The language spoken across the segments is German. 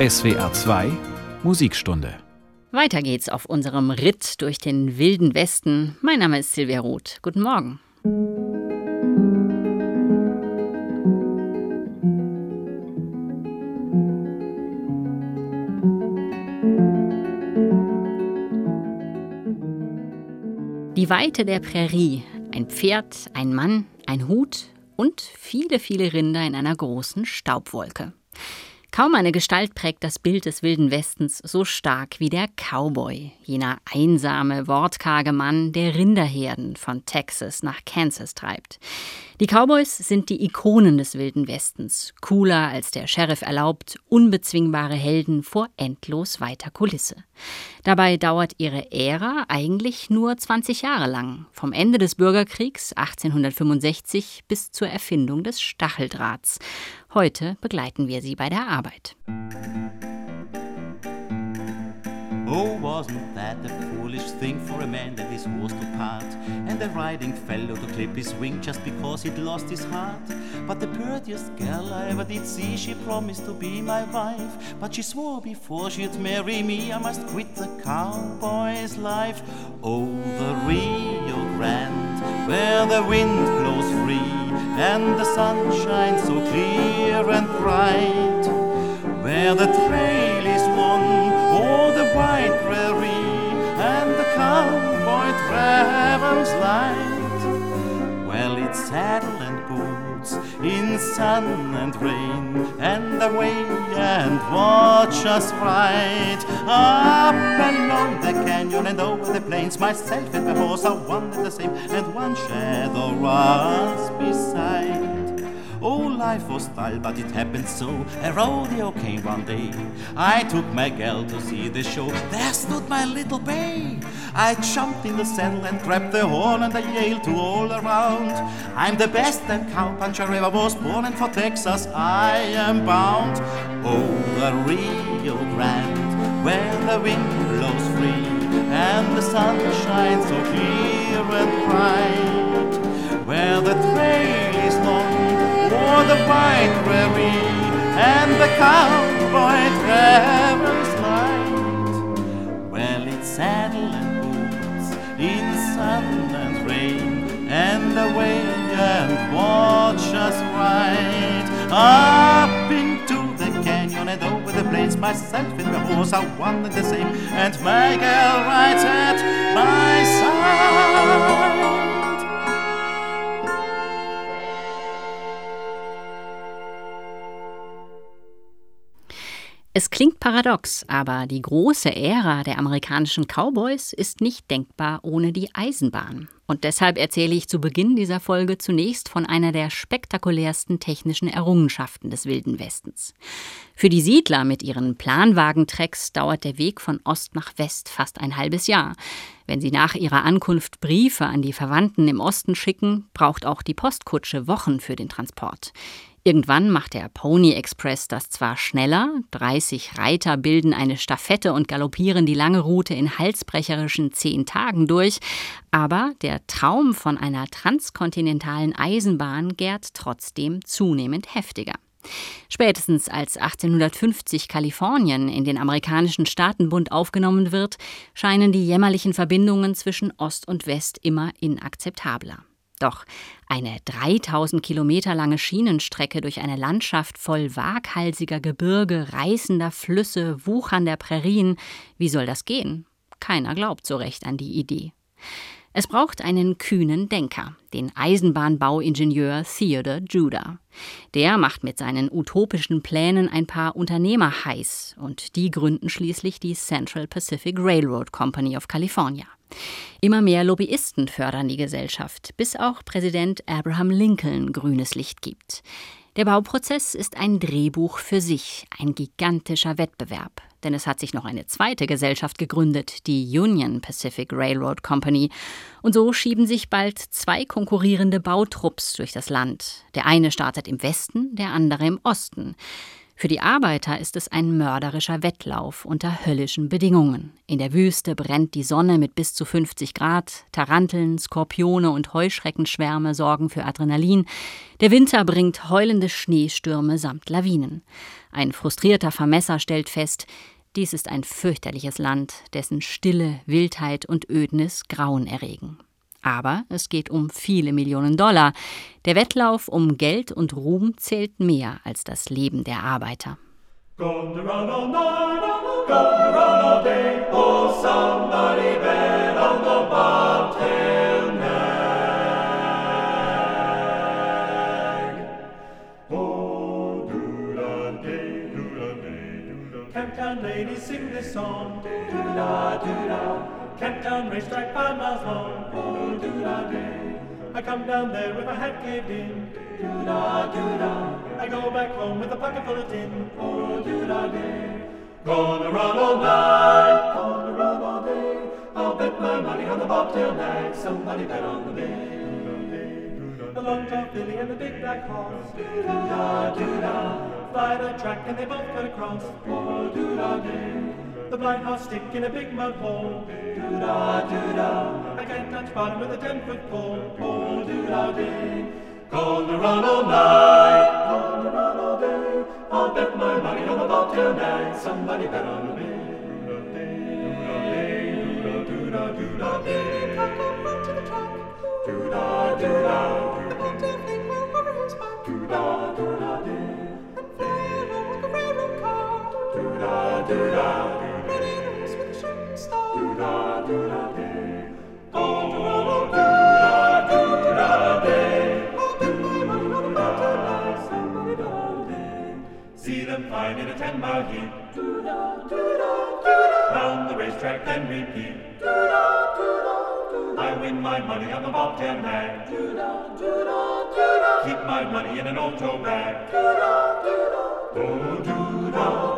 SWR 2 Musikstunde. Weiter geht's auf unserem Ritt durch den wilden Westen. Mein Name ist Silvia Roth. Guten Morgen. Die Weite der Prärie, ein Pferd, ein Mann, ein Hut und viele, viele Rinder in einer großen Staubwolke. Kaum eine Gestalt prägt das Bild des Wilden Westens so stark wie der Cowboy, jener einsame, wortkarge Mann, der Rinderherden von Texas nach Kansas treibt. Die Cowboys sind die Ikonen des Wilden Westens, cooler als der Sheriff erlaubt, unbezwingbare Helden vor endlos weiter Kulisse. Dabei dauert ihre Ära eigentlich nur 20 Jahre lang, vom Ende des Bürgerkriegs 1865 bis zur Erfindung des Stacheldrahts. Heute begleiten wir sie bei der Arbeit. Oh, wasn't that a foolish thing for a man that his horse to part, and the riding fellow to clip his wing just because he'd lost his heart? But the prettiest girl I ever did see, she promised to be my wife, but she swore before she'd marry me, I must quit the cowboy's life. Oh, the Rio Grande, where the wind blows free, and the sun shines so clear and bright, where the trail is one o' oh, the white prairie and the cowboy travels light. Well, it's saddle and in sun and rain, and the away and watch us ride up along the canyon and over the plains. Myself and my horse are one and the same, and one shadow runs beside. Oh, life was dull, but it happened so. A rodeo came one day. I took my gal to see the show. There stood my little bay. I jumped in the saddle and grabbed the horn and I yelled to all around. I'm the best and cowpuncher ever was born, and for Texas I am bound. Oh, the Rio Grande, where the wind blows free and the sun shines so clear and bright, where the long o'er the wide prairie, and the cowboy travels light. Well, it's saddle and boots in sun and rain, and away and watch us ride up into the canyon and over the plains. Myself and the horse are one and the same, and my girl rides at my side. Es klingt paradox, aber die große Ära der amerikanischen Cowboys ist nicht denkbar ohne die Eisenbahn. Und deshalb erzähle ich zu Beginn dieser Folge zunächst von einer der spektakulärsten technischen Errungenschaften des Wilden Westens. Für die Siedler mit ihren Planwagentrecks dauert der Weg von Ost nach West fast ein halbes Jahr. Wenn sie nach ihrer Ankunft Briefe an die Verwandten im Osten schicken, braucht auch die Postkutsche Wochen für den Transport. Irgendwann macht der Pony Express das zwar schneller, 30 Reiter bilden eine Staffette und galoppieren die lange Route in halsbrecherischen zehn Tagen durch, aber der Traum von einer transkontinentalen Eisenbahn gärt trotzdem zunehmend heftiger. Spätestens als 1850 Kalifornien in den amerikanischen Staatenbund aufgenommen wird, scheinen die jämmerlichen Verbindungen zwischen Ost und West immer inakzeptabler. Doch eine 3000 Kilometer lange Schienenstrecke durch eine Landschaft voll waghalsiger Gebirge, reißender Flüsse, wuchernder Prärien, wie soll das gehen? Keiner glaubt so recht an die Idee. Es braucht einen kühnen Denker, den Eisenbahnbauingenieur Theodore Judah. Der macht mit seinen utopischen Plänen ein paar Unternehmer heiß und die gründen schließlich die Central Pacific Railroad Company of California. Immer mehr Lobbyisten fördern die Gesellschaft, bis auch Präsident Abraham Lincoln grünes Licht gibt. Der Bauprozess ist ein Drehbuch für sich, ein gigantischer Wettbewerb. Denn es hat sich noch eine zweite Gesellschaft gegründet, die Union Pacific Railroad Company. Und so schieben sich bald zwei konkurrierende Bautrupps durch das Land. Der eine startet im Westen, der andere im Osten. Für die Arbeiter ist es ein mörderischer Wettlauf unter höllischen Bedingungen. In der Wüste brennt die Sonne mit bis zu 50 Grad, Taranteln, Skorpione und Heuschreckenschwärme sorgen für Adrenalin, der Winter bringt heulende Schneestürme samt Lawinen. Ein frustrierter Vermesser stellt fest, dies ist ein fürchterliches Land, dessen Stille, Wildheit und Ödnis Grauen erregen. Aber es geht um viele Millionen Dollar. Der Wettlauf um Geld und Ruhm zählt mehr als das Leben der Arbeiter. Gonna run all night, gonna run all day, oh somebody bet on the bobtail sing this song, do-da-do-da. Camptown racetrack five miles long. Oh, do da day. I come down there with my hat caved in. Do da do da. I go back home with a pocket full of tin. Oh, do da day. Gonna run all night. Gonna run all day. I'll bet my money on the bobtail nag. Somebody bet on the bay. The long top filly and the big black horse. Do da do da. Fly the track and they both cut across. Oh, do da day. The blind horse stick in a big mud hole. Doo-da, doo-da. I can't touch bottom with a ten-foot pole. Oh, doo-da, dee. Gonna run all night. Gonna run all day. I'll bet my money on the bobtail nag. Somebody bet on me. Doo-da, doo-da, doo-da, dee. Cock up onto the track. Doo-da, doo-da. The bobtail fling well over his back. Doo-da, doo-da, dee. And fly along like a railroad car. Doo-da, doo-da. See them flying in a ten mile heat. Do do do do round the racetrack, then repeat. Do-da-do-da-do-da. I win my money on the bobtail nag. Do do do do keep my money in an old tow bag. Oh, do da, do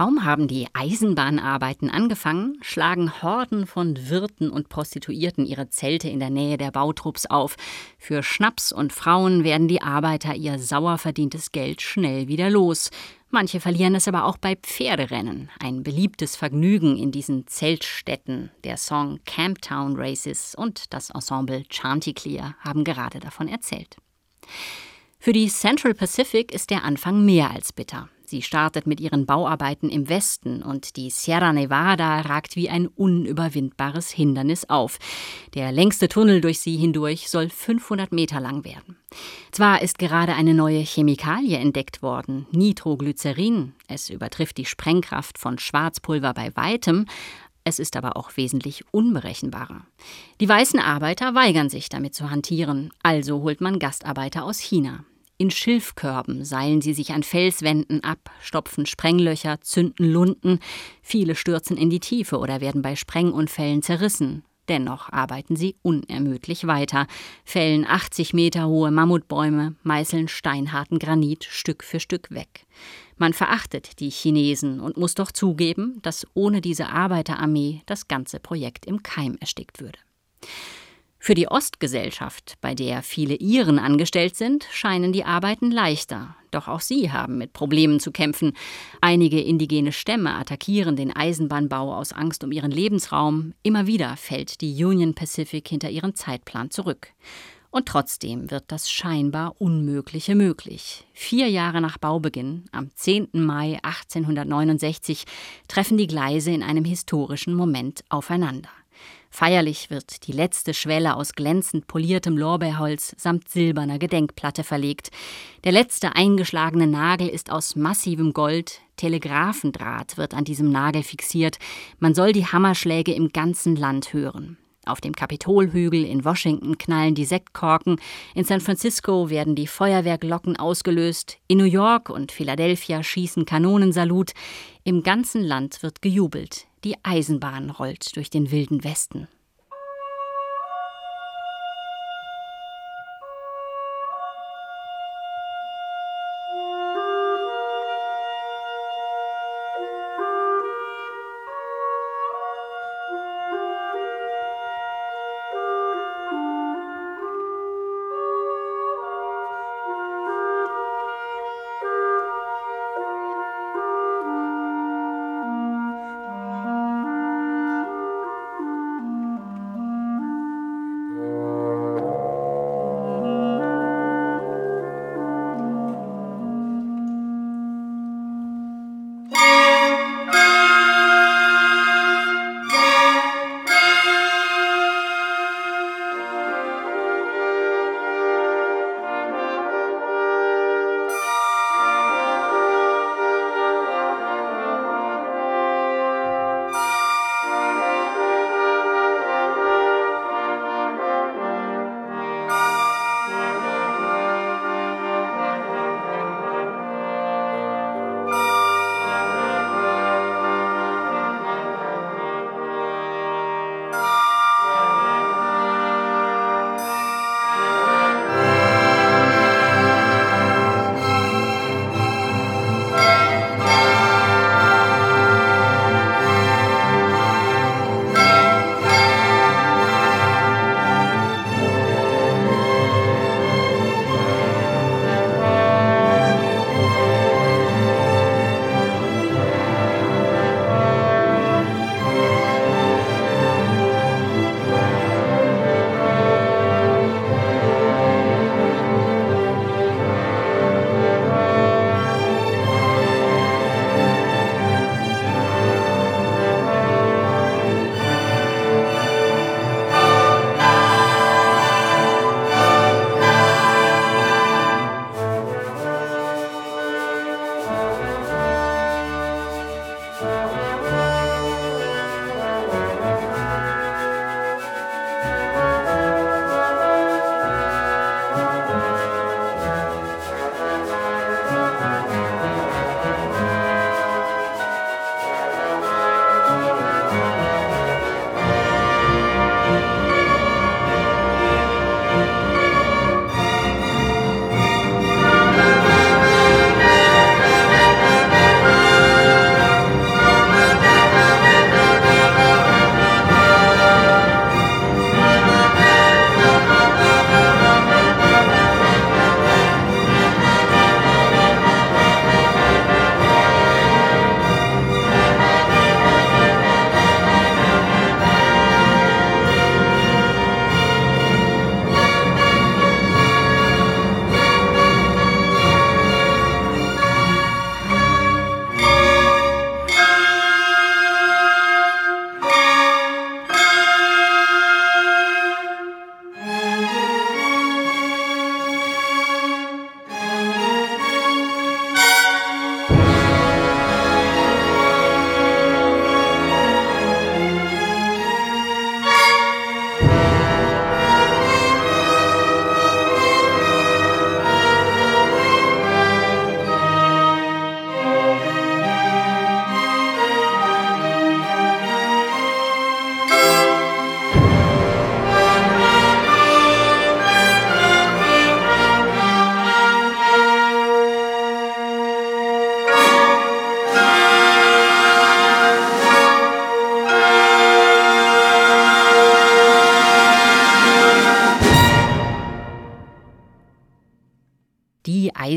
Kaum haben die Eisenbahnarbeiten angefangen, schlagen Horden von Wirten und Prostituierten ihre Zelte in der Nähe der Bautrupps auf. Für Schnaps und Frauen werden die Arbeiter ihr sauer verdientes Geld schnell wieder los. Manche verlieren es aber auch bei Pferderennen, ein beliebtes Vergnügen in diesen Zeltstädten. Der Song Camptown Races und das Ensemble Chanticleer haben gerade davon erzählt. Für die Central Pacific ist der Anfang mehr als bitter. Sie startet mit ihren Bauarbeiten im Westen und die Sierra Nevada ragt wie ein unüberwindbares Hindernis auf. Der längste Tunnel durch sie hindurch soll 500 Meter lang werden. Zwar ist gerade eine neue Chemikalie entdeckt worden, Nitroglycerin. Es übertrifft die Sprengkraft von Schwarzpulver bei weitem, es ist aber auch wesentlich unberechenbarer. Die weißen Arbeiter weigern sich damit zu hantieren, also holt man Gastarbeiter aus China. In Schilfkörben seilen sie sich an Felswänden ab, stopfen Sprenglöcher, zünden Lunden, viele stürzen in die Tiefe oder werden bei Sprengunfällen zerrissen. Dennoch arbeiten sie unermüdlich weiter, fällen 80 Meter hohe Mammutbäume, meißeln steinharten Granit Stück für Stück weg. Man verachtet die Chinesen und muss doch zugeben, dass ohne diese Arbeiterarmee das ganze Projekt im Keim erstickt würde. Für die Ostgesellschaft, bei der viele Iren angestellt sind, scheinen die Arbeiten leichter. Doch auch sie haben mit Problemen zu kämpfen. Einige indigene Stämme attackieren den Eisenbahnbau aus Angst um ihren Lebensraum. Immer wieder fällt die Union Pacific hinter ihren Zeitplan zurück. Und trotzdem wird das scheinbar Unmögliche möglich. Vier Jahre nach Baubeginn, am 10. Mai 1869, treffen die Gleise in einem historischen Moment aufeinander. Feierlich wird die letzte Schwelle aus glänzend poliertem Lorbeerholz samt silberner Gedenkplatte verlegt. Der letzte eingeschlagene Nagel ist aus massivem Gold, Telegraphendraht wird an diesem Nagel fixiert. Man soll die Hammerschläge im ganzen Land hören. Auf dem Kapitolhügel in Washington knallen die Sektkorken, in San Francisco werden die Feuerwerklocken ausgelöst, in New York und Philadelphia schießen Kanonensalut, im ganzen Land wird gejubelt, die Eisenbahn rollt durch den wilden Westen.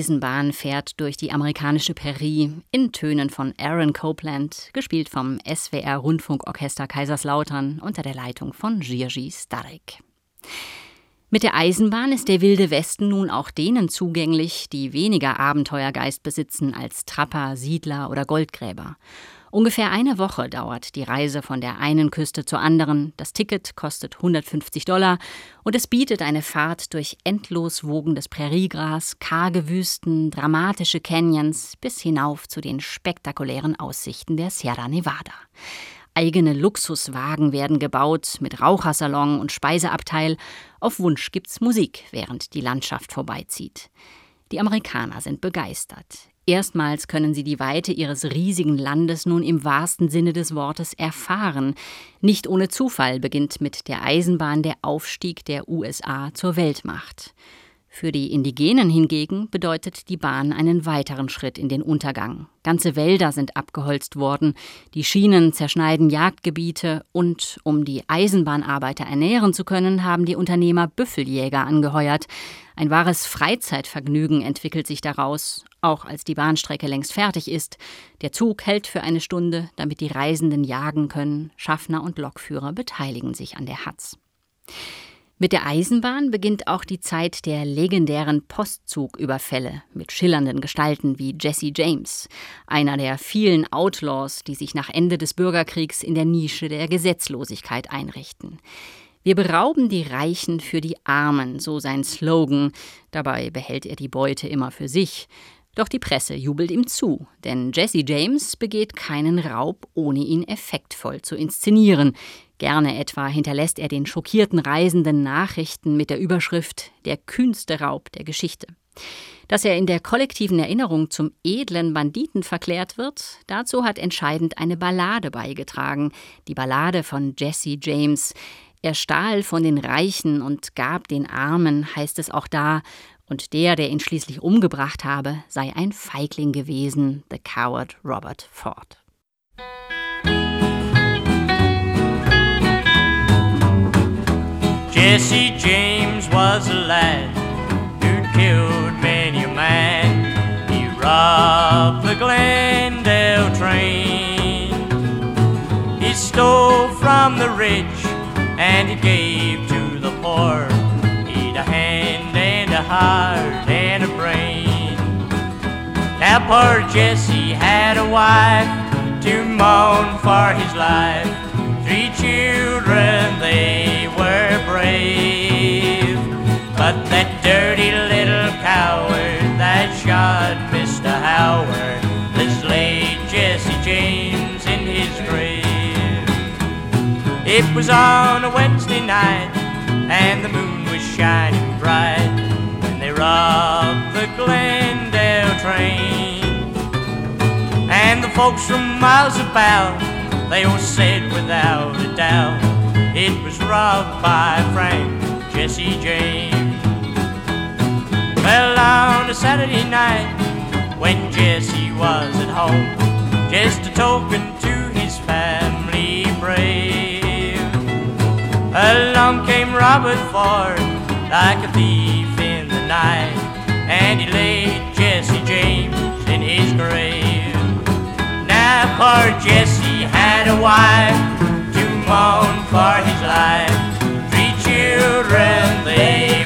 Eisenbahn fährt durch die amerikanische Prärie in Tönen von Aaron Copeland, gespielt vom SWR Rundfunkorchester Kaiserslautern unter der Leitung von Jiří Starek. Mit der Eisenbahn ist der wilde Westen nun auch denen zugänglich, die weniger Abenteuergeist besitzen als Trapper, Siedler oder Goldgräber. Ungefähr eine Woche dauert die Reise von der einen Küste zur anderen. Das Ticket kostet 150 Dollar und es bietet eine Fahrt durch endlos wogendes Präriegras, karge Wüsten, dramatische Canyons bis hinauf zu den spektakulären Aussichten der Sierra Nevada. Eigene Luxuswagen werden gebaut mit Rauchersalon und Speiseabteil. Auf Wunsch gibt's Musik, während die Landschaft vorbeizieht. Die Amerikaner sind begeistert. Erstmals können sie die Weite ihres riesigen Landes nun im wahrsten Sinne des Wortes erfahren. Nicht ohne Zufall beginnt mit der Eisenbahn der Aufstieg der USA zur Weltmacht. Für die Indigenen hingegen bedeutet die Bahn einen weiteren Schritt in den Untergang. Ganze Wälder sind abgeholzt worden, die Schienen zerschneiden Jagdgebiete und um die Eisenbahnarbeiter ernähren zu können, haben die Unternehmer Büffeljäger angeheuert. Ein wahres Freizeitvergnügen entwickelt sich daraus, auch als die Bahnstrecke längst fertig ist. Der Zug hält für eine Stunde, damit die Reisenden jagen können. Schaffner und Lokführer beteiligen sich an der Hatz. Mit der Eisenbahn beginnt auch die Zeit der legendären Postzugüberfälle mit schillernden Gestalten wie Jesse James, einer der vielen Outlaws, die sich nach Ende des Bürgerkriegs in der Nische der Gesetzlosigkeit einrichten. Wir berauben die Reichen für die Armen, so sein Slogan. Dabei behält er die Beute immer für sich. Doch die Presse jubelt ihm zu, denn Jesse James begeht keinen Raub, ohne ihn effektvoll zu inszenieren. Gerne etwa hinterlässt er den schockierten Reisenden Nachrichten mit der Überschrift Der kühnste Raub der Geschichte. Dass er in der kollektiven Erinnerung zum edlen Banditen verklärt wird, dazu hat entscheidend eine Ballade beigetragen, die Ballade von Jesse James. Er stahl von den Reichen und gab den Armen, heißt es auch da, und der, der ihn schließlich umgebracht habe, sei ein Feigling gewesen, the coward Robert Ford. Jesse James was a lad who'd killed many a man. He robbed the Glendale train. He stole from the rich and he gave to the poor. He'd a hand and a heart and a brain. Now poor Jesse had a wife to mourn for his life. Three children, they were brave. But that dirty little coward that shot Mr. Howard It was on a Wednesday night, and the moon was shining bright when they robbed the Glendale train. And the folks from miles about, they all said without a doubt, it was robbed by Frank Jesse James. Well, on a Saturday night, when Jesse was at home, just a token to his family brave. Along came Robert Ford like a thief in the night, and he laid Jesse James in his grave. Now poor Jesse had a wife to mourn for his life. Three children, they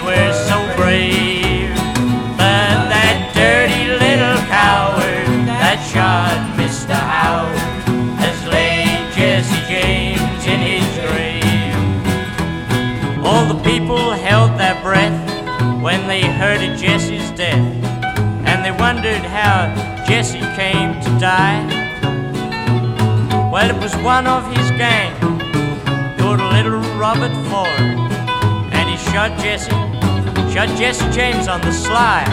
when they heard of Jesse's death, and they wondered how Jesse came to die. Well, it was one of his gang, good little Robert Ford, and he shot Jesse, shot Jesse James on the sly.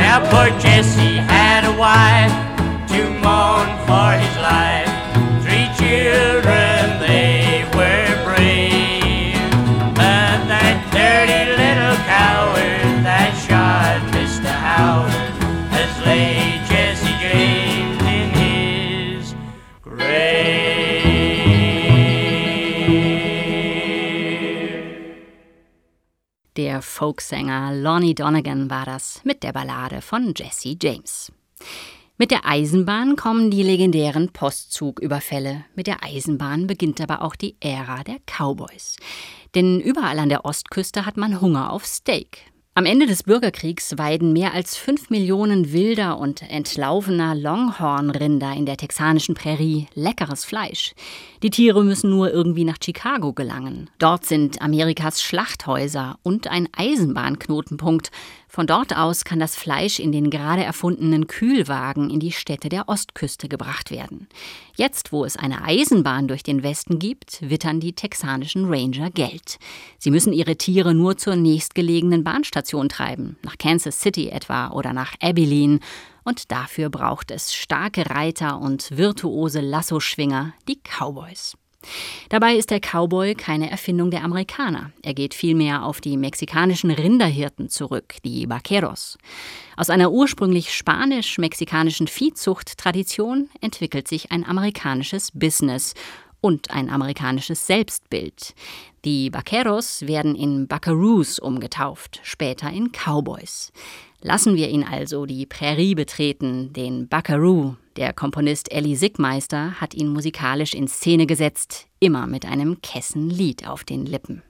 Now poor Jesse had a wife to mourn for his life. Three children, Folksänger Lonnie Donegan war das mit der Ballade von Jesse James. Mit der Eisenbahn kommen die legendären Postzugüberfälle. Mit der Eisenbahn beginnt aber auch die Ära der Cowboys. Denn überall an der Ostküste hat man Hunger auf Steak. Am Ende des Bürgerkriegs weiden mehr als fünf Millionen wilder und entlaufener Longhorn-Rinder in der texanischen Prärie leckeres Fleisch. Die Tiere müssen nur irgendwie nach Chicago gelangen. Dort sind Amerikas Schlachthäuser und ein Eisenbahnknotenpunkt. Von dort aus kann das Fleisch in den gerade erfundenen Kühlwagen in die Städte der Ostküste gebracht werden. Jetzt, wo es eine Eisenbahn durch den Westen gibt, wittern die texanischen Ranger Geld. Sie müssen ihre Tiere nur zur nächstgelegenen Bahnstation treiben, nach Kansas City etwa oder nach Abilene, und dafür braucht es starke Reiter und virtuose Lassoschwinger, die Cowboys. Dabei ist der Cowboy keine Erfindung der Amerikaner. Er geht vielmehr auf die mexikanischen Rinderhirten zurück, die Vaqueros. Aus einer ursprünglich spanisch-mexikanischen Viehzucht-Tradition entwickelt sich ein amerikanisches Business und ein amerikanisches Selbstbild. Die Vaqueros werden in Buckaroos umgetauft, später in Cowboys. Lassen wir ihn also die Prärie betreten, den Buckaroo. Der Komponist Ellie Sickmeister hat ihn musikalisch in Szene gesetzt, immer mit einem Kessenlied auf den Lippen.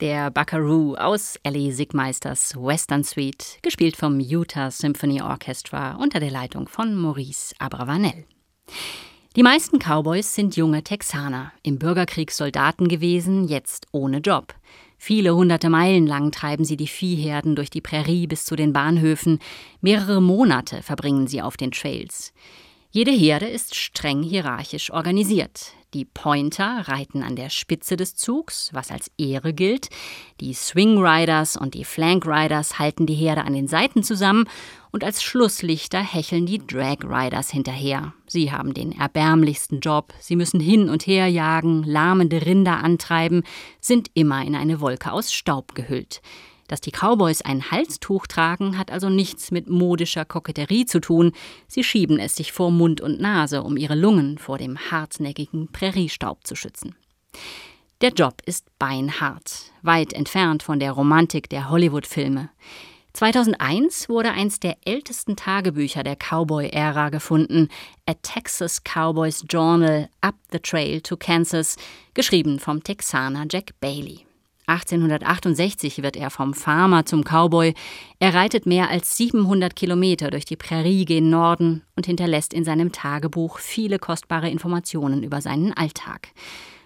Der Buckaroo aus Ellie Sigmeisters Western Suite, gespielt vom Utah Symphony Orchestra unter der Leitung von Maurice Abravanel. Die meisten Cowboys sind junge Texaner, im Bürgerkrieg Soldaten gewesen, jetzt ohne Job. Viele hunderte Meilen lang treiben sie die Viehherden durch die Prärie bis zu den Bahnhöfen. Mehrere Monate verbringen sie auf den Trails. Jede Herde ist streng hierarchisch organisiert. Die Pointer reiten an der Spitze des Zugs, was als Ehre gilt. Die Swing Riders und die Flank Riders halten die Herde an den Seiten zusammen und als Schlusslichter hecheln die Drag Riders hinterher. Sie haben den erbärmlichsten Job, sie müssen hin und her jagen, lahmende Rinder antreiben, sind immer in eine Wolke aus Staub gehüllt. Dass die Cowboys ein Halstuch tragen, hat also nichts mit modischer Koketterie zu tun. Sie schieben es sich vor Mund und Nase, um ihre Lungen vor dem hartnäckigen Präriestaub zu schützen. Der Job ist beinhart, weit entfernt von der Romantik der Hollywood-Filme. 2001 wurde eins der ältesten Tagebücher der Cowboy-Ära gefunden, A Texas Cowboys Journal Up the Trail to Kansas, geschrieben vom Texaner Jack Bailey. 1868 wird er vom Farmer zum Cowboy. Er reitet mehr als 700 Kilometer durch die Prärie gen Norden und hinterlässt in seinem Tagebuch viele kostbare Informationen über seinen Alltag.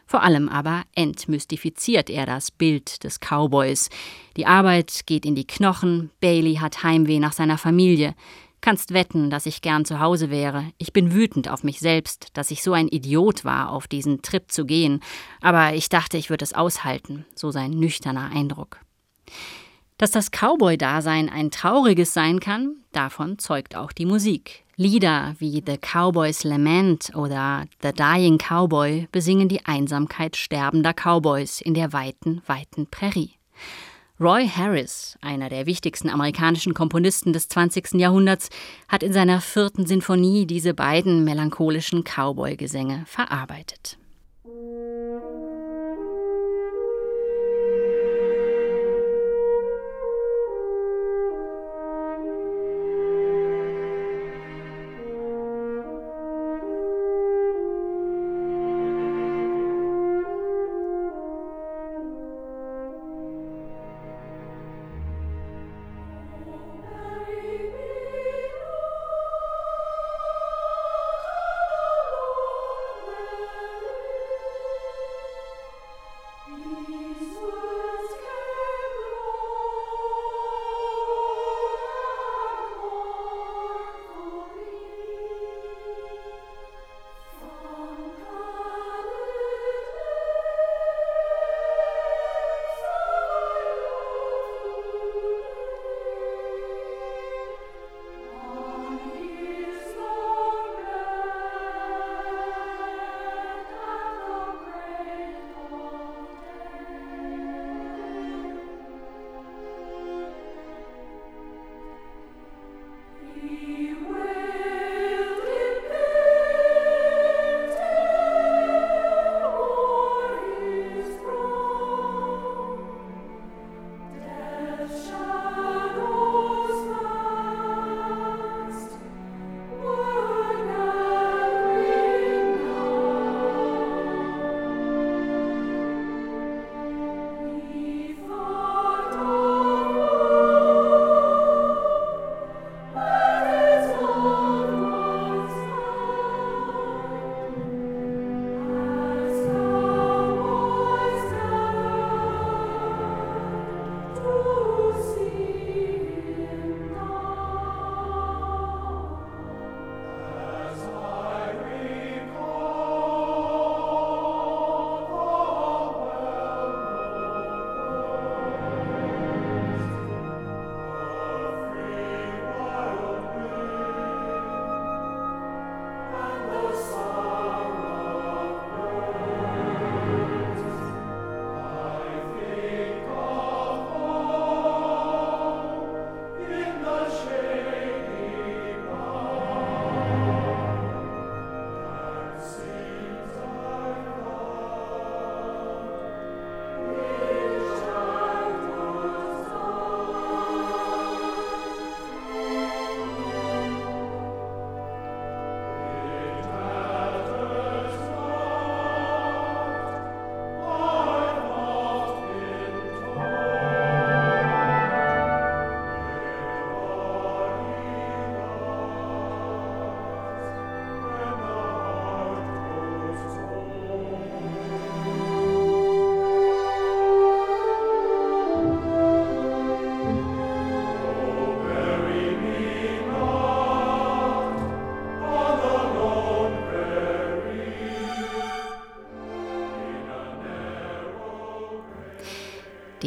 Vor allem aber entmystifiziert er das Bild des Cowboys. Die Arbeit geht in die Knochen, Bailey hat Heimweh nach seiner Familie. Kannst wetten, dass ich gern zu Hause wäre. Ich bin wütend auf mich selbst, dass ich so ein Idiot war, auf diesen Trip zu gehen. Aber ich dachte, ich würde es aushalten, so sein nüchterner Eindruck. Dass das Cowboy-Dasein ein trauriges sein kann, davon zeugt auch die Musik. Lieder wie The Cowboy's Lament oder The Dying Cowboy besingen die Einsamkeit sterbender Cowboys in der weiten, weiten Prärie. Roy Harris, einer der wichtigsten amerikanischen Komponisten des 20. Jahrhunderts, hat in seiner vierten Sinfonie diese beiden melancholischen Cowboy-Gesänge verarbeitet.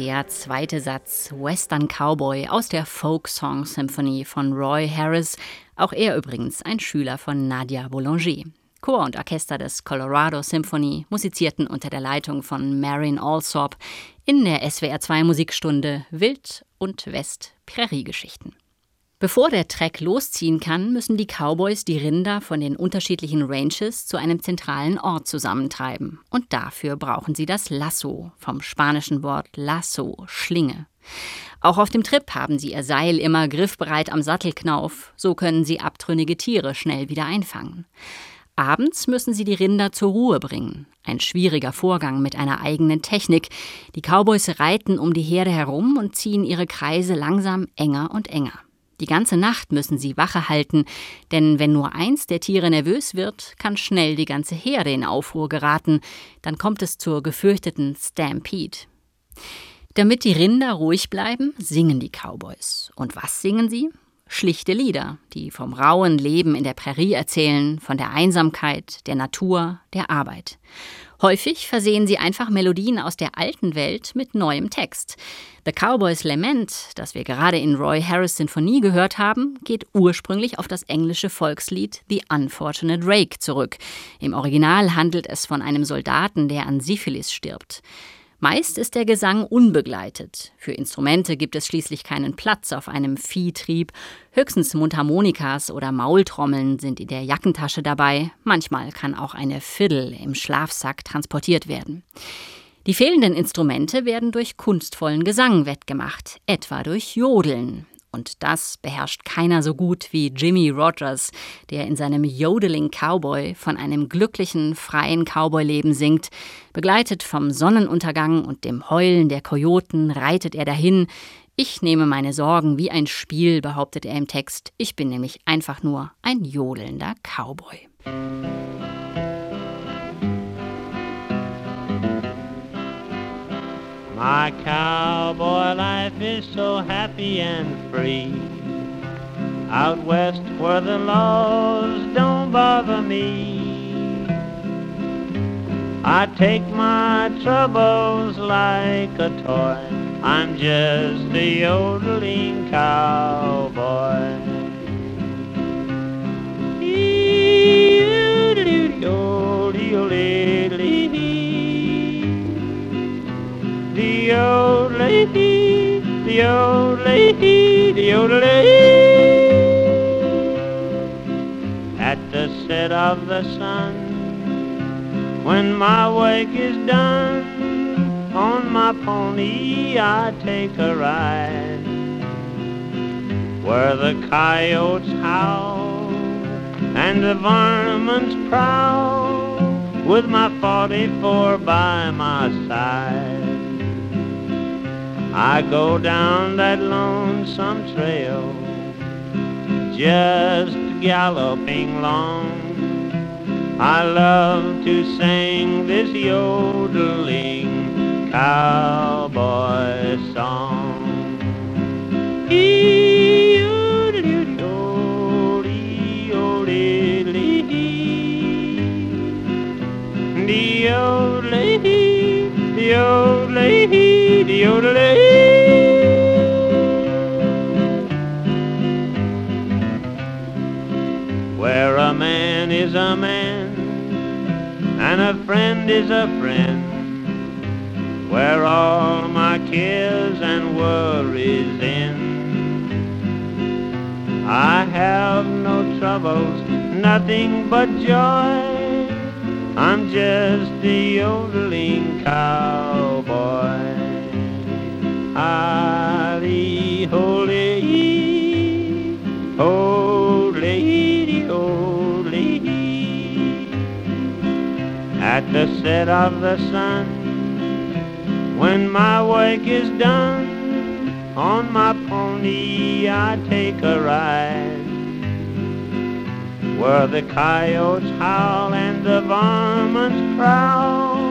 Der zweite Satz Western Cowboy aus der Folk Song Symphony von Roy Harris, auch er übrigens ein Schüler von Nadia Boulanger. Chor und Orchester des Colorado Symphony musizierten unter der Leitung von Marin Alsop in der SWR 2 Musikstunde Wild und West Präriegeschichten. Bevor der Track losziehen kann, müssen die Cowboys die Rinder von den unterschiedlichen Ranches zu einem zentralen Ort zusammentreiben. Und dafür brauchen sie das Lasso, vom spanischen Wort Lasso, Schlinge. Auch auf dem Trip haben sie ihr Seil immer griffbereit am Sattelknauf, so können sie abtrünnige Tiere schnell wieder einfangen. Abends müssen sie die Rinder zur Ruhe bringen. Ein schwieriger Vorgang mit einer eigenen Technik. Die Cowboys reiten um die Herde herum und ziehen ihre Kreise langsam enger und enger. Die ganze Nacht müssen sie Wache halten, denn wenn nur eins der Tiere nervös wird, kann schnell die ganze Herde in Aufruhr geraten, dann kommt es zur gefürchteten Stampede. Damit die Rinder ruhig bleiben, singen die Cowboys. Und was singen sie? Schlichte Lieder, die vom rauen Leben in der Prärie erzählen, von der Einsamkeit, der Natur, der Arbeit. Häufig versehen sie einfach Melodien aus der alten Welt mit neuem Text. The Cowboys Lament, das wir gerade in Roy Harris Sinfonie gehört haben, geht ursprünglich auf das englische Volkslied The Unfortunate Rake zurück. Im Original handelt es von einem Soldaten, der an Syphilis stirbt. Meist ist der Gesang unbegleitet. Für Instrumente gibt es schließlich keinen Platz auf einem Viehtrieb. Höchstens Mundharmonikas oder Maultrommeln sind in der Jackentasche dabei. Manchmal kann auch eine Fiddle im Schlafsack transportiert werden. Die fehlenden Instrumente werden durch kunstvollen Gesang wettgemacht, etwa durch Jodeln. Und das beherrscht keiner so gut wie Jimmy Rogers, der in seinem Yodeling Cowboy von einem glücklichen, freien Cowboyleben singt. Begleitet vom Sonnenuntergang und dem Heulen der Kojoten reitet er dahin. Ich nehme meine Sorgen wie ein Spiel, behauptet er im Text. Ich bin nämlich einfach nur ein jodelnder Cowboy. My cowboy life is so happy and free. Out west where the laws don't bother me. I take my troubles like a toy. I'm just a yodeling cowboy. The old lady, the old lady, the old lady. At the set of the sun, when my work is done, on my pony I take a ride. Where the coyotes howl and the varmints prowl with my 44 by my side. I go down that lonesome trail, just galloping long. I love to sing this yodeling cowboy song. The old lady, the old lady, Where a man is a man and a friend is a friend. Where all my cares and worries end. I have no troubles, nothing but joy. I'm just a yodeling cowboy. Ali, holy, old lady, old lady. At the set of the sun, when my work is done, on my pony I take a ride where the coyotes howl and the varmints prowl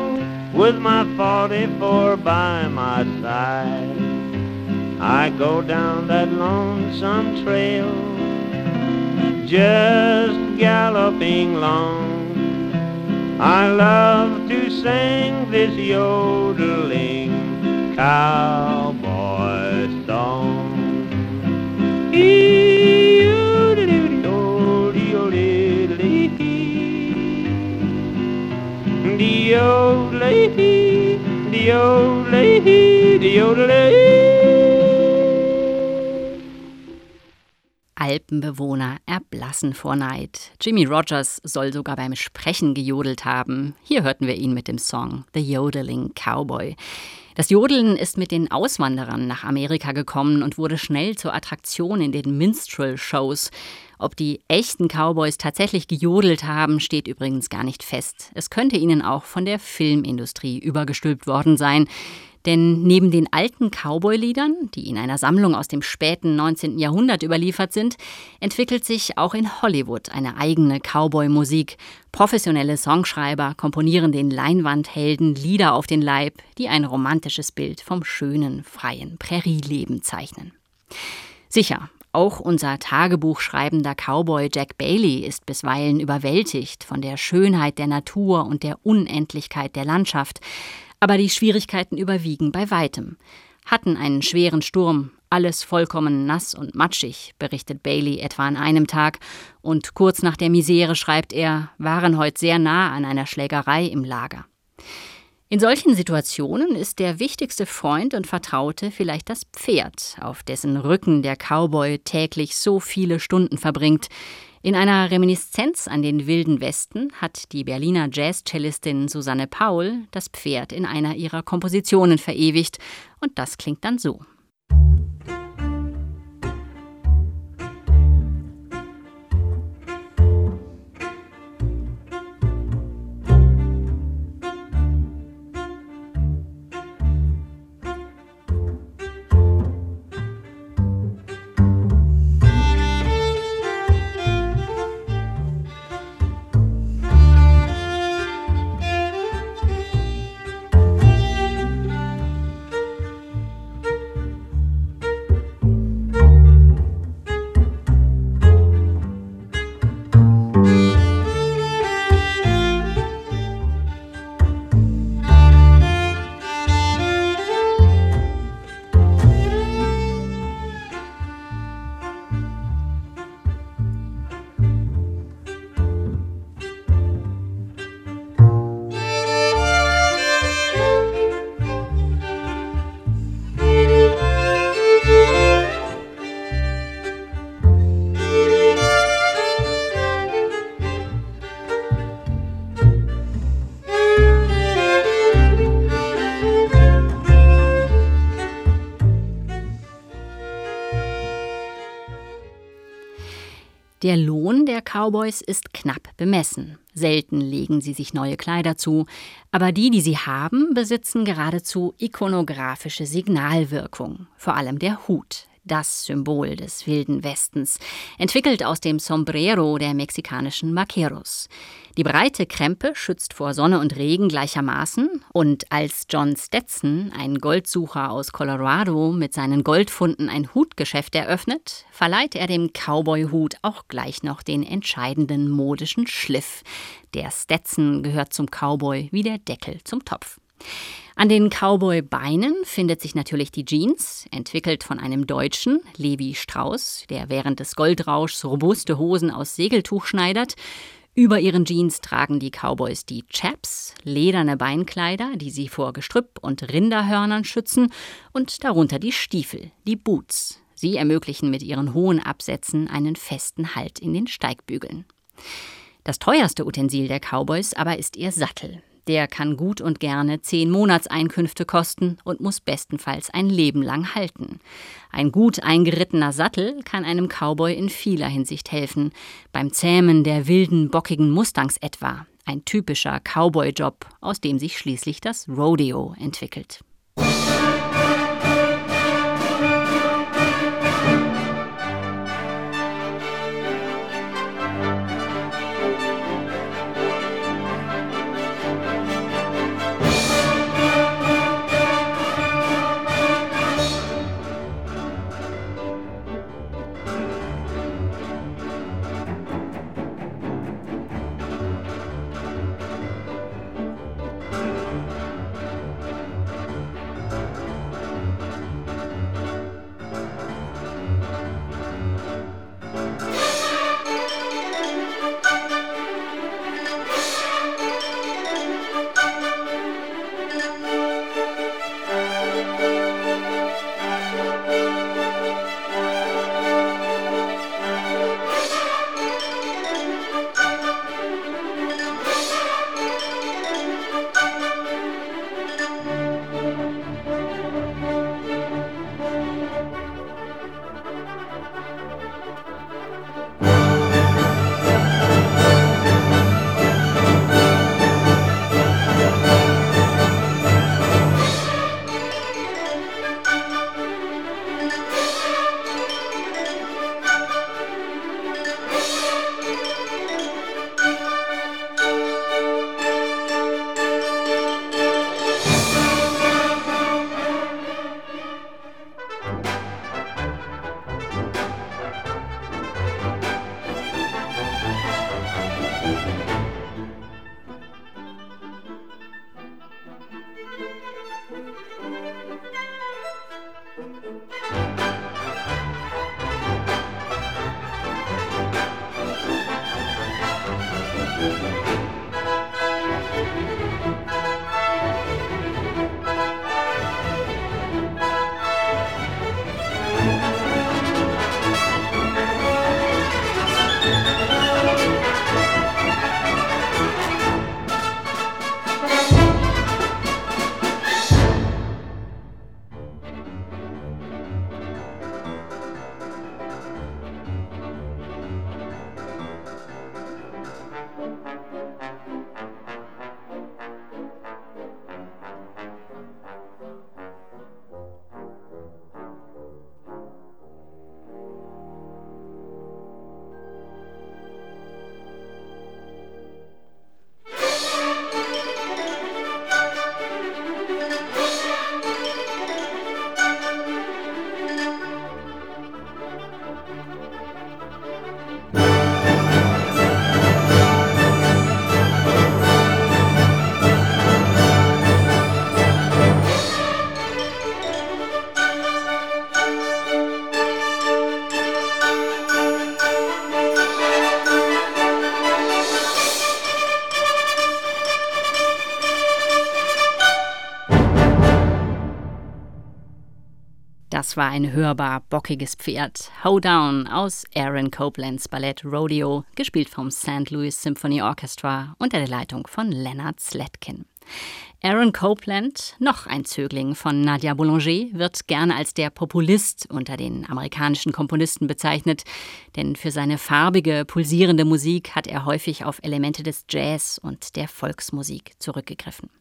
with my 44 by my side. I go down that lonesome trail just galloping long. I love to sing this yodeling cowboy song. The old lady, the old lady, the old lady. Alpenbewohner erblassen vor Neid. Jimmy Rogers soll sogar beim Sprechen gejodelt haben. Hier hörten wir ihn mit dem Song The Yodeling Cowboy. Das Jodeln ist mit den Auswanderern nach Amerika gekommen und wurde schnell zur Attraktion in den Minstrel-Shows. Ob die echten Cowboys tatsächlich gejodelt haben, steht übrigens gar nicht fest. Es könnte ihnen auch von der Filmindustrie übergestülpt worden sein. Denn neben den alten Cowboy-Liedern, die in einer Sammlung aus dem späten 19. Jahrhundert überliefert sind, entwickelt sich auch in Hollywood eine eigene Cowboy-Musik. Professionelle Songschreiber komponieren den Leinwandhelden Lieder auf den Leib, die ein romantisches Bild vom schönen, freien Prärieleben zeichnen. Sicher, auch unser Tagebuchschreibender Cowboy Jack Bailey ist bisweilen überwältigt von der Schönheit der Natur und der Unendlichkeit der Landschaft. Aber die Schwierigkeiten überwiegen bei weitem. Hatten einen schweren Sturm, alles vollkommen nass und matschig, berichtet Bailey etwa an einem Tag, und kurz nach der Misere schreibt er, waren heute sehr nah an einer Schlägerei im Lager. In solchen Situationen ist der wichtigste Freund und Vertraute vielleicht das Pferd, auf dessen Rücken der Cowboy täglich so viele Stunden verbringt, in einer Reminiszenz an den Wilden Westen hat die Berliner Jazz-Cellistin Susanne Paul das Pferd in einer ihrer Kompositionen verewigt und das klingt dann so. Der Lohn der Cowboys ist knapp bemessen. Selten legen sie sich neue Kleider zu, aber die, die sie haben, besitzen geradezu ikonografische Signalwirkung. Vor allem der Hut, das Symbol des wilden Westens, entwickelt aus dem Sombrero der mexikanischen Maqueros. Die breite Krempe schützt vor Sonne und Regen gleichermaßen und als John Stetson, ein Goldsucher aus Colorado, mit seinen Goldfunden ein Hutgeschäft eröffnet, verleiht er dem Cowboy-Hut auch gleich noch den entscheidenden modischen Schliff. Der Stetson gehört zum Cowboy wie der Deckel zum Topf. An den Cowboy-Beinen findet sich natürlich die Jeans, entwickelt von einem Deutschen, Levi Strauss, der während des Goldrauschs robuste Hosen aus Segeltuch schneidert. Über ihren Jeans tragen die Cowboys die Chaps, lederne Beinkleider, die sie vor Gestrüpp und Rinderhörnern schützen, und darunter die Stiefel, die Boots. Sie ermöglichen mit ihren hohen Absätzen einen festen Halt in den Steigbügeln. Das teuerste Utensil der Cowboys aber ist ihr Sattel, der kann gut und gerne zehn Monatseinkünfte kosten und muss bestenfalls ein Leben lang halten. Ein gut eingerittener Sattel kann einem Cowboy in vieler Hinsicht helfen. Beim Zähmen der wilden, bockigen Mustangs etwa. Ein typischer Cowboy-Job, aus dem sich schließlich das Rodeo entwickelt. War ein hörbar bockiges Pferd. How Down aus Aaron Copelands Ballett Rodeo, gespielt vom St. Louis Symphony Orchestra unter der Leitung von Leonard Sletkin. Aaron Copeland, noch ein Zögling von Nadia Boulanger, wird gerne als der Populist unter den amerikanischen Komponisten bezeichnet, denn für seine farbige, pulsierende Musik hat er häufig auf Elemente des Jazz und der Volksmusik zurückgegriffen.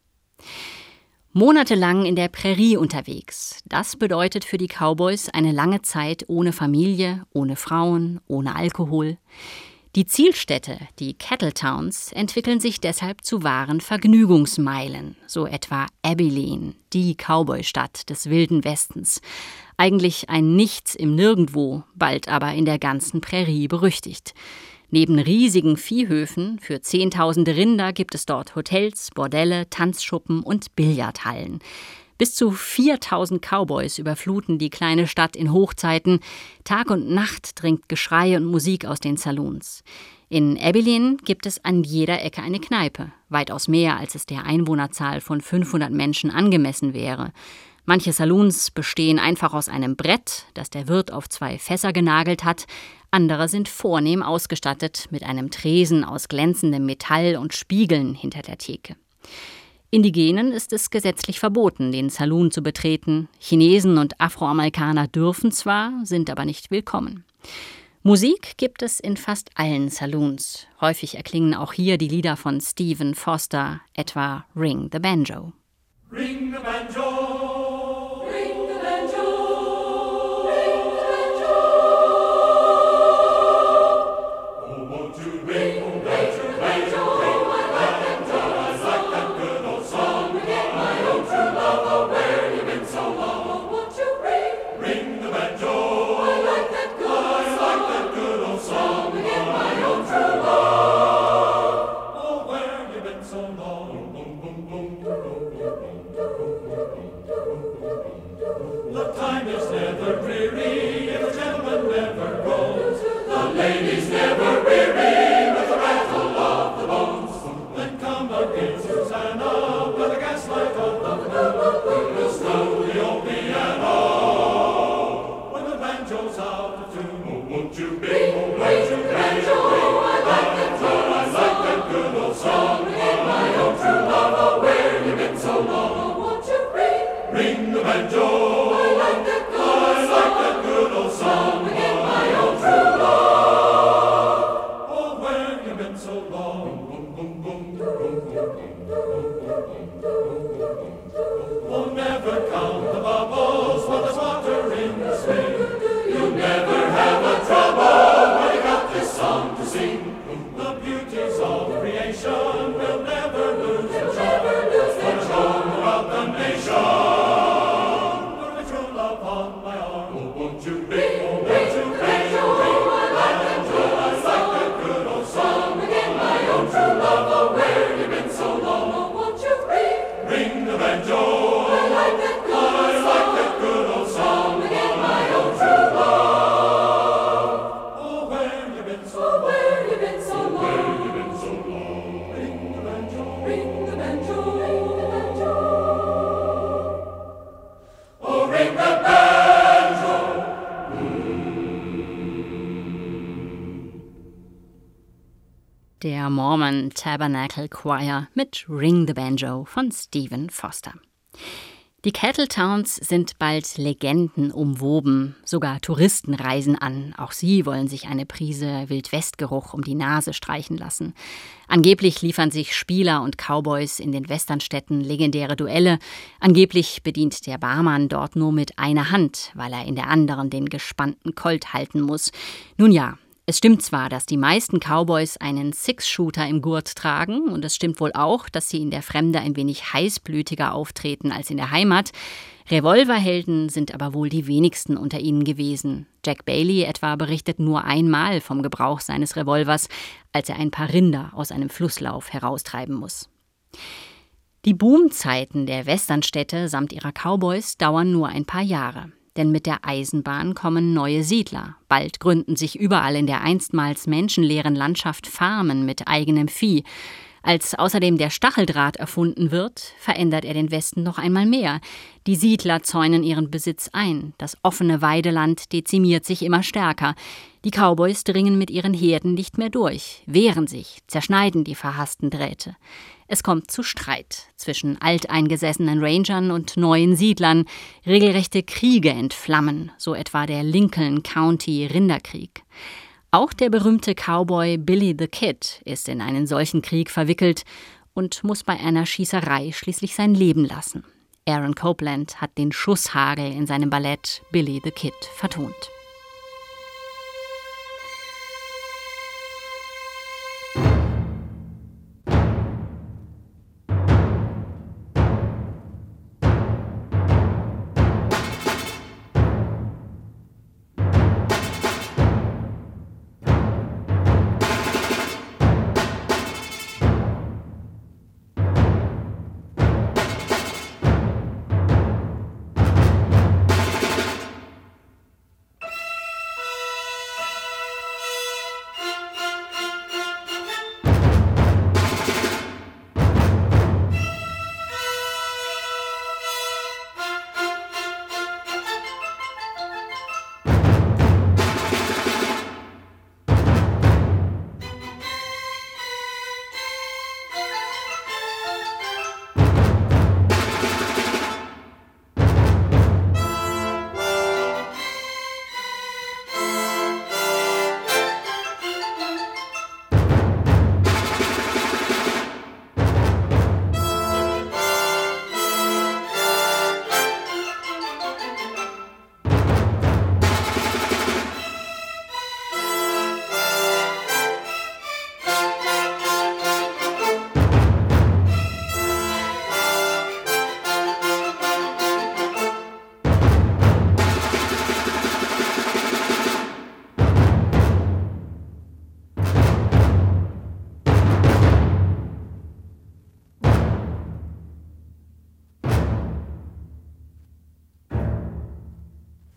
Monatelang in der Prärie unterwegs. Das bedeutet für die Cowboys eine lange Zeit ohne Familie, ohne Frauen, ohne Alkohol. Die Zielstädte, die Cattle Towns, entwickeln sich deshalb zu wahren Vergnügungsmeilen, so etwa Abilene, die Cowboystadt des wilden Westens. Eigentlich ein Nichts im Nirgendwo, bald aber in der ganzen Prärie berüchtigt. Neben riesigen Viehhöfen für Zehntausende Rinder gibt es dort Hotels, Bordelle, Tanzschuppen und Billardhallen. Bis zu 4000 Cowboys überfluten die kleine Stadt in Hochzeiten. Tag und Nacht dringt Geschrei und Musik aus den Saloons. In Abilene gibt es an jeder Ecke eine Kneipe, weitaus mehr als es der Einwohnerzahl von 500 Menschen angemessen wäre. Manche Saloons bestehen einfach aus einem Brett, das der Wirt auf zwei Fässer genagelt hat, andere sind vornehm ausgestattet mit einem Tresen aus glänzendem Metall und Spiegeln hinter der Theke. Indigenen ist es gesetzlich verboten, den Saloon zu betreten. Chinesen und Afroamerikaner dürfen zwar, sind aber nicht willkommen. Musik gibt es in fast allen Saloons. Häufig erklingen auch hier die Lieder von Stephen Foster, etwa Ring the Banjo. Ring the Banjo! Tabernacle Choir mit Ring the Banjo von Stephen Foster. Die Cattle Towns sind bald Legenden umwoben. Sogar Touristen reisen an. Auch sie wollen sich eine Prise Wildwestgeruch um die Nase streichen lassen. Angeblich liefern sich Spieler und Cowboys in den Westernstädten legendäre Duelle. Angeblich bedient der Barmann dort nur mit einer Hand, weil er in der anderen den gespannten Colt halten muss. Nun ja, es stimmt zwar, dass die meisten Cowboys einen Six-Shooter im Gurt tragen, und es stimmt wohl auch, dass sie in der Fremde ein wenig heißblütiger auftreten als in der Heimat. Revolverhelden sind aber wohl die wenigsten unter ihnen gewesen. Jack Bailey etwa berichtet nur einmal vom Gebrauch seines Revolvers, als er ein paar Rinder aus einem Flusslauf heraustreiben muss. Die Boomzeiten der Westernstädte samt ihrer Cowboys dauern nur ein paar Jahre. Denn mit der Eisenbahn kommen neue Siedler. Bald gründen sich überall in der einstmals menschenleeren Landschaft Farmen mit eigenem Vieh. Als außerdem der Stacheldraht erfunden wird, verändert er den Westen noch einmal mehr. Die Siedler zäunen ihren Besitz ein, das offene Weideland dezimiert sich immer stärker. Die Cowboys dringen mit ihren Herden nicht mehr durch, wehren sich, zerschneiden die verhassten Drähte. Es kommt zu Streit zwischen alteingesessenen Rangern und neuen Siedlern. Regelrechte Kriege entflammen, so etwa der Lincoln County Rinderkrieg. Auch der berühmte Cowboy Billy the Kid ist in einen solchen Krieg verwickelt und muss bei einer Schießerei schließlich sein Leben lassen. Aaron Copeland hat den Schusshagel in seinem Ballett Billy the Kid vertont.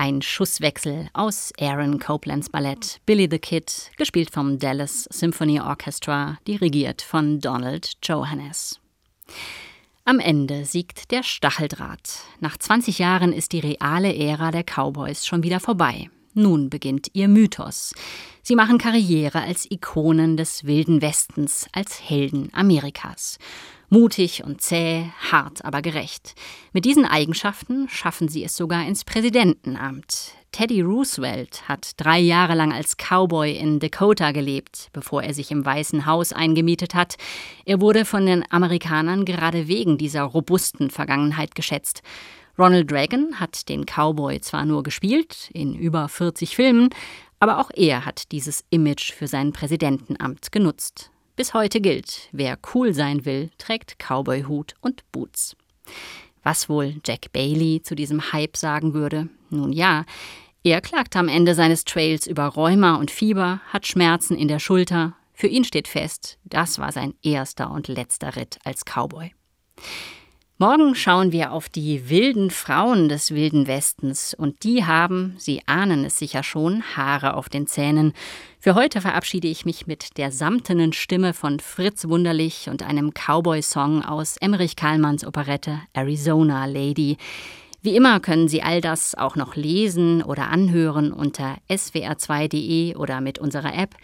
Ein Schusswechsel aus Aaron Copelands Ballett Billy the Kid, gespielt vom Dallas Symphony Orchestra, dirigiert von Donald Johannes. Am Ende siegt der Stacheldraht. Nach 20 Jahren ist die reale Ära der Cowboys schon wieder vorbei. Nun beginnt ihr Mythos. Sie machen Karriere als Ikonen des wilden Westens, als Helden Amerikas. Mutig und zäh, hart aber gerecht. Mit diesen Eigenschaften schaffen sie es sogar ins Präsidentenamt. Teddy Roosevelt hat drei Jahre lang als Cowboy in Dakota gelebt, bevor er sich im Weißen Haus eingemietet hat. Er wurde von den Amerikanern gerade wegen dieser robusten Vergangenheit geschätzt. Ronald Reagan hat den Cowboy zwar nur gespielt, in über 40 Filmen, aber auch er hat dieses Image für sein Präsidentenamt genutzt. Bis heute gilt, wer cool sein will, trägt Cowboyhut und Boots. Was wohl Jack Bailey zu diesem Hype sagen würde? Nun ja, er klagt am Ende seines Trails über Rheuma und Fieber, hat Schmerzen in der Schulter. Für ihn steht fest, das war sein erster und letzter Ritt als Cowboy. Morgen schauen wir auf die wilden Frauen des wilden Westens und die haben, Sie ahnen es sicher schon, Haare auf den Zähnen. Für heute verabschiede ich mich mit der samtenen Stimme von Fritz Wunderlich und einem Cowboy-Song aus Emmerich Karlmanns Operette Arizona Lady. Wie immer können Sie all das auch noch lesen oder anhören unter swr2.de oder mit unserer App.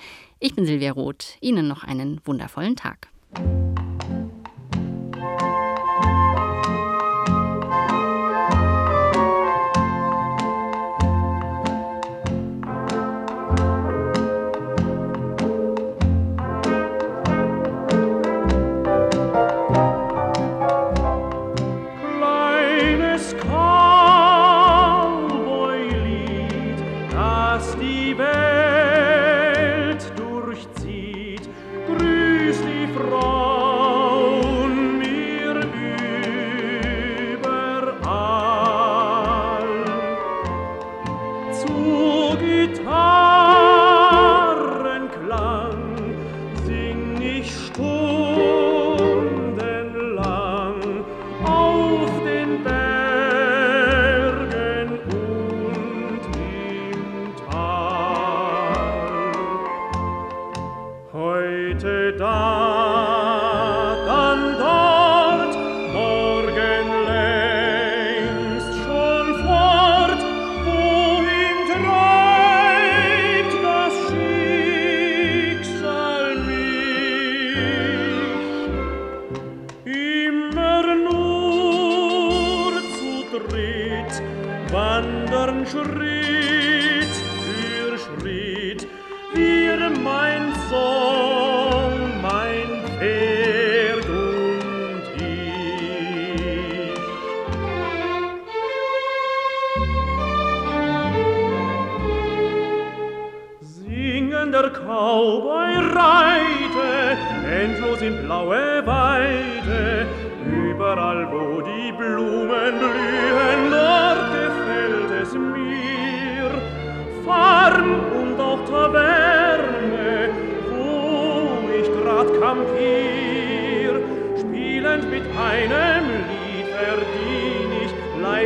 Ich bin Silvia Roth. Ihnen noch einen wundervollen Tag.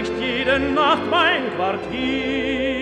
Leicht jede Nacht mein Quartier.